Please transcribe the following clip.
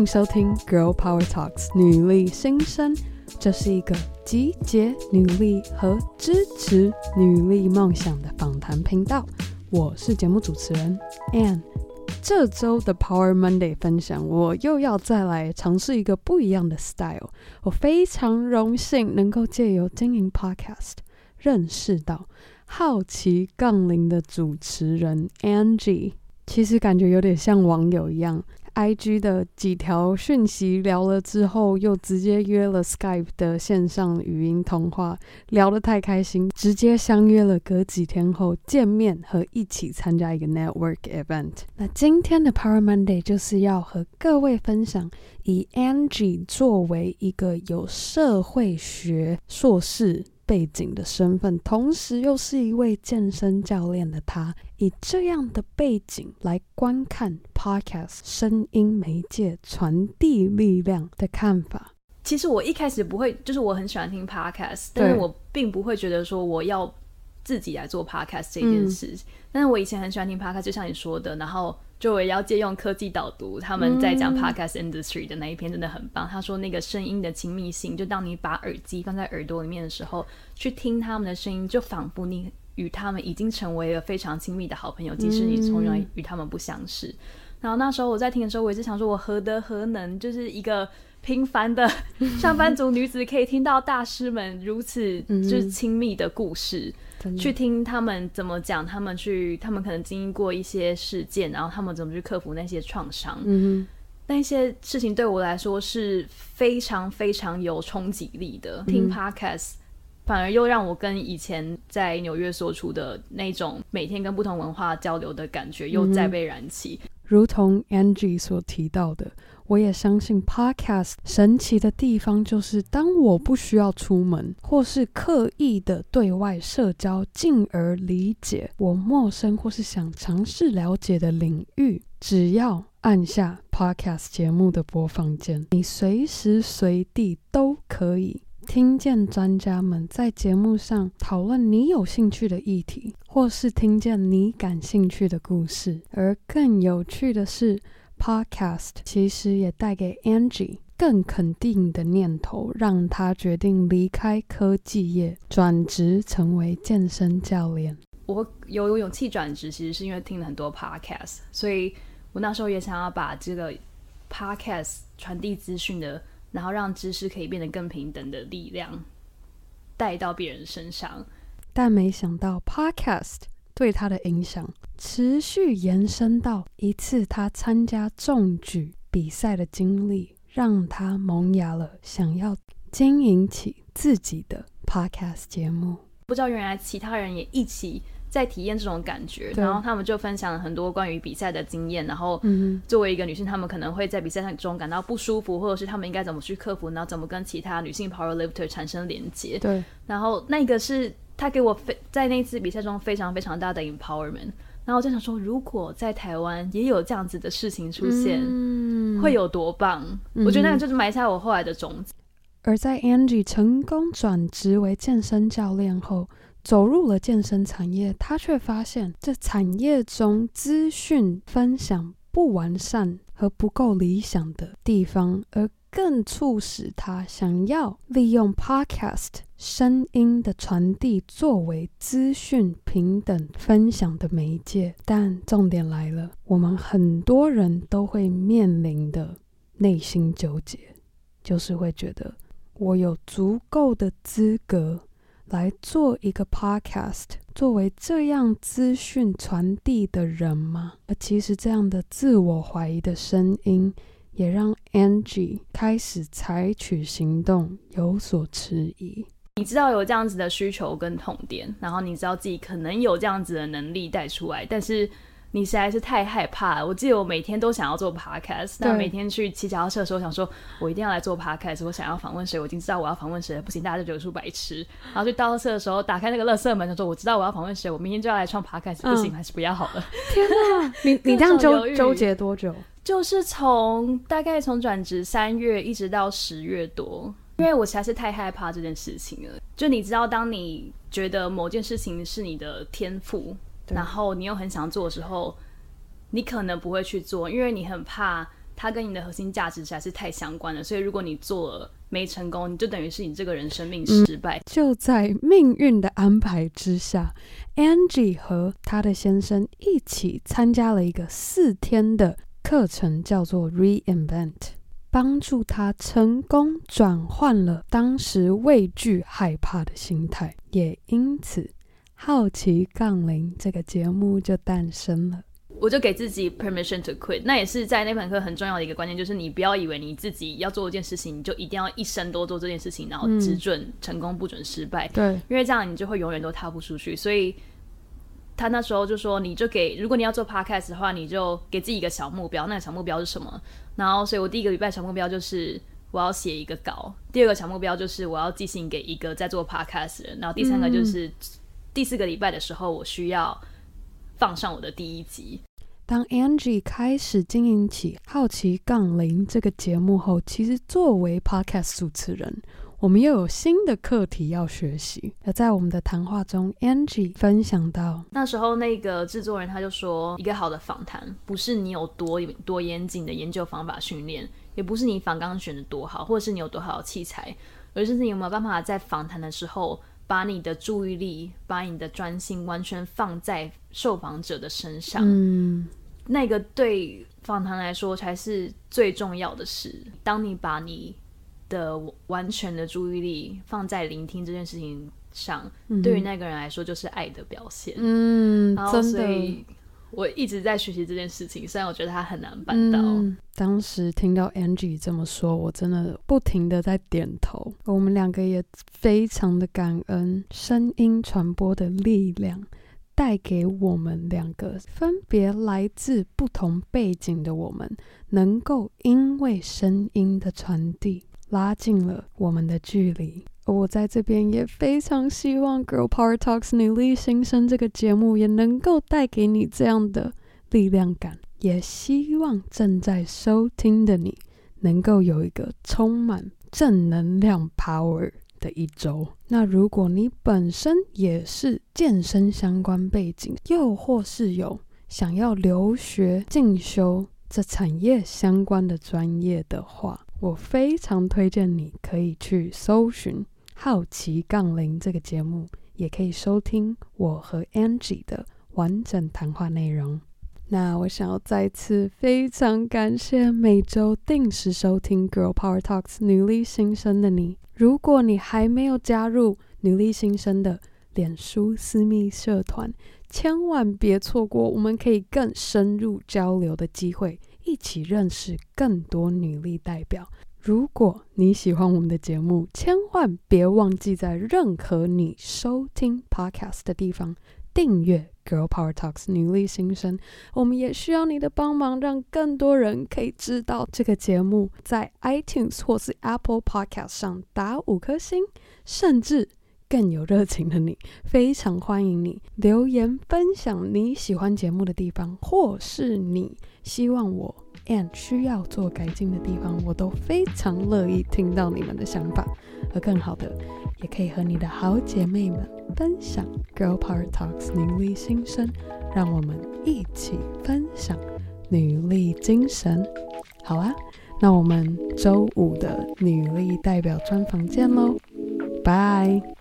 迎收听 Girl Power Talks 女力新生，这是一个集结女力和支持女力梦想的访谈频道。我是节目主持人 Anne。这周的 Power Monday 分享，我又要再来尝试一个不一样的 style。我非常荣幸能够借由经营 Podcast，认识到好奇杠铃的主持人 Angie。其实感觉有点像网友一样，IG 的几条讯息聊了之后，又直接约了 Skype 的线上语音通话，聊得太开心，直接相约了隔几天后见面和一起参加一个 network event。那今天的 Power Monday 就是要和各位分享，以 Angie 作为一个有社会学硕士背景的身份，同时又是一位健身教练的他，以这样的背景来观看 Podcast 声音媒介传递力量的看法。其实我一开始不会，就是我很喜欢听 Podcast，但是我并不会觉得说我要自己来做 Podcast 这件事。嗯、但是我以前很喜欢听 Podcast，就像你说的，然后。就我也要借用科技导读，他们在讲 podcast industry 的那一篇真的很棒。他说那个声音的亲密性，就当你把耳机放在耳朵里面的时候，去听他们的声音，就仿佛你与他们已经成为了非常亲密的好朋友，即使你从来与他们不相识。然后那时候我在听的时候，我也是想说，我何德何能，就是一个平凡的 上班族女子，可以听到大师们如此就是亲密的故事。去听他们怎么讲，他们去，他们可能经历过一些事件，然后他们怎么去克服那些创伤。嗯哼，那些事情对我来说是非常非常有冲击力的。嗯、听 Podcast 反而又让我跟以前在纽约所处的那种每天跟不同文化交流的感觉又再被燃起。嗯、如同 Angie 所提到的。我也相信 Podcast 神奇的地方就是，当我不需要出门，或是刻意的对外社交，进而理解我陌生或是想尝试了解的领域，只要按下 Podcast 节目的播放键，你随时随地都可以听见专家们在节目上讨论你有兴趣的议题，或是听见你感兴趣的故事。而更有趣的是，Podcast 其实也带给 Angie 更肯定的念头，让她决定离开科技业，转职成为健身教练。我有有勇气转职，其实是因为听了很多 Podcast，所以我那时候也想要把这个 Podcast 传递资讯的，然后让知识可以变得更平等的力量带到别人身上。但没想到 Podcast 对他的影响持续延伸到一次他参加重举比赛的经历，让他萌芽了想要经营起自己的 podcast 节目。不知道原来其他人也一起在体验这种感觉，然后他们就分享了很多关于比赛的经验。然后作为一个女性，他们可能会在比赛中感到不舒服，或者是他们应该怎么去克服，然后怎么跟其他女性 power lifter 产生连接。对，然后那个是。他给我非在那次比赛中非常非常大的 empowerment，然后我就想说，如果在台湾也有这样子的事情出现，嗯、会有多棒？嗯、我觉得那个就是埋下我后来的种子。而在 Angie 成功转职为健身教练后，走入了健身产业，他却发现这产业中资讯分享不完善和不够理想的地方，而。更促使他想要利用 Podcast 声音的传递作为资讯平等分享的媒介，但重点来了，我们很多人都会面临的内心纠结，就是会觉得我有足够的资格来做一个 Podcast，作为这样资讯传递的人吗？而其实这样的自我怀疑的声音。也让 Angie 开始采取行动，有所迟疑。你知道有这样子的需求跟痛点，然后你知道自己可能有这样子的能力带出来，但是你实在是太害怕了。我记得我每天都想要做 podcast，但每天去骑脚踏车的时候，想说我一定要来做 podcast。我想要访问谁，我已经知道我要访问谁了，不行，大家就觉得出白痴。然后去倒车的时候，打开那个垃圾门，就说我知道我要访问谁，我明天就要来创 podcast，不行，嗯、还是不要好了。天哪，你你这样纠纠结多久？就是从大概从转职三月一直到十月多，因为我实在是太害怕这件事情了。就你知道，当你觉得某件事情是你的天赋，然后你又很想做的时候，你可能不会去做，因为你很怕它跟你的核心价值实在是太相关了。所以如果你做了没成功，你就等于是你这个人生命失败。嗯，就在命运的安排之下，Angie 和她的先生一起参加了一个四天的课程，叫做 Reinvent，帮助他成功转换了当时畏惧害怕的心态，也因此。好奇杠铃这个节目就诞生了，我就给自己 permission to quit。那也是在那门课很重要的一个关键，就是你不要以为你自己要做一件事情，你就一定要一生都做这件事情，然后只准成功不准失败。对、嗯，因为这样你就会永远都踏不出去。所以他那时候就说，你就给，如果你要做 podcast 的话，你就给自己一个小目标。那个小目标是什么？然后，所以我第一个礼拜小目标就是我要写一个稿，第二个小目标就是我要寄信给一个在做 podcast 的人，然后第三个就是。嗯第四个礼拜的时候，我需要放上我的第一集。当 Angie 开始经营起《好奇杠铃》这个节目后，其实作为 Podcast 主持人，我们又有新的课题要学习。而在我们的谈话中，Angie 分享到，那时候那个制作人他就说，一个好的访谈不是你有多多严谨的研究方法训练，也不是你访纲选的多好，或者是你有多好的器材，而是你有没有办法在访谈的时候。把你的注意力，把你的专心完全放在受访者的身上，嗯，那个对访谈来说才是最重要的事。当你把你的完全的注意力放在聆听这件事情上，嗯、对于那个人来说就是爱的表现。嗯，然后所以。我一直在学习这件事情，虽然我觉得他很难办到。嗯，当时听到 Angie 这么说，我真的不停的在点头。我们两个也非常的感恩声音传播的力量，带给我们两个分别来自不同背景的我们，能够因为声音的传递，拉近了我们的距离。我在这边也非常希望《Girl Power Talks 女力新生》这个节目也能够带给你这样的力量感，也希望正在收听的你能够有一个充满正能量 power 的一周。那如果你本身也是健身相关背景，又或是有想要留学进修这产业相关的专业的话，我非常推荐你可以去搜寻。好奇杠铃这个节目，也可以收听我和 Angie 的完整谈话内容。那我想要再次非常感谢每周定时收听 Girl Power Talks 女力新生的你。如果你还没有加入女力新生的脸书私密社团，千万别错过我们可以更深入交流的机会，一起认识更多女力代表。如果你喜欢我们的节目，千万别忘记在任何你收听 podcast 的地方订阅《Girl Power Talks》女力新生。我们也需要你的帮忙，让更多人可以知道这个节目。在 iTunes 或是 Apple Podcast 上打五颗星，甚至更有热情的你，非常欢迎你留言分享你喜欢节目的地方，或是你希望我。And 需要做改进的地方，我都非常乐意听到你们的想法。而更好的，也可以和你的好姐妹们分享 Girl Power Talks 女力新生，让我们一起分享女力精神。好啊，那我们周五的女力代表专访见喽，拜。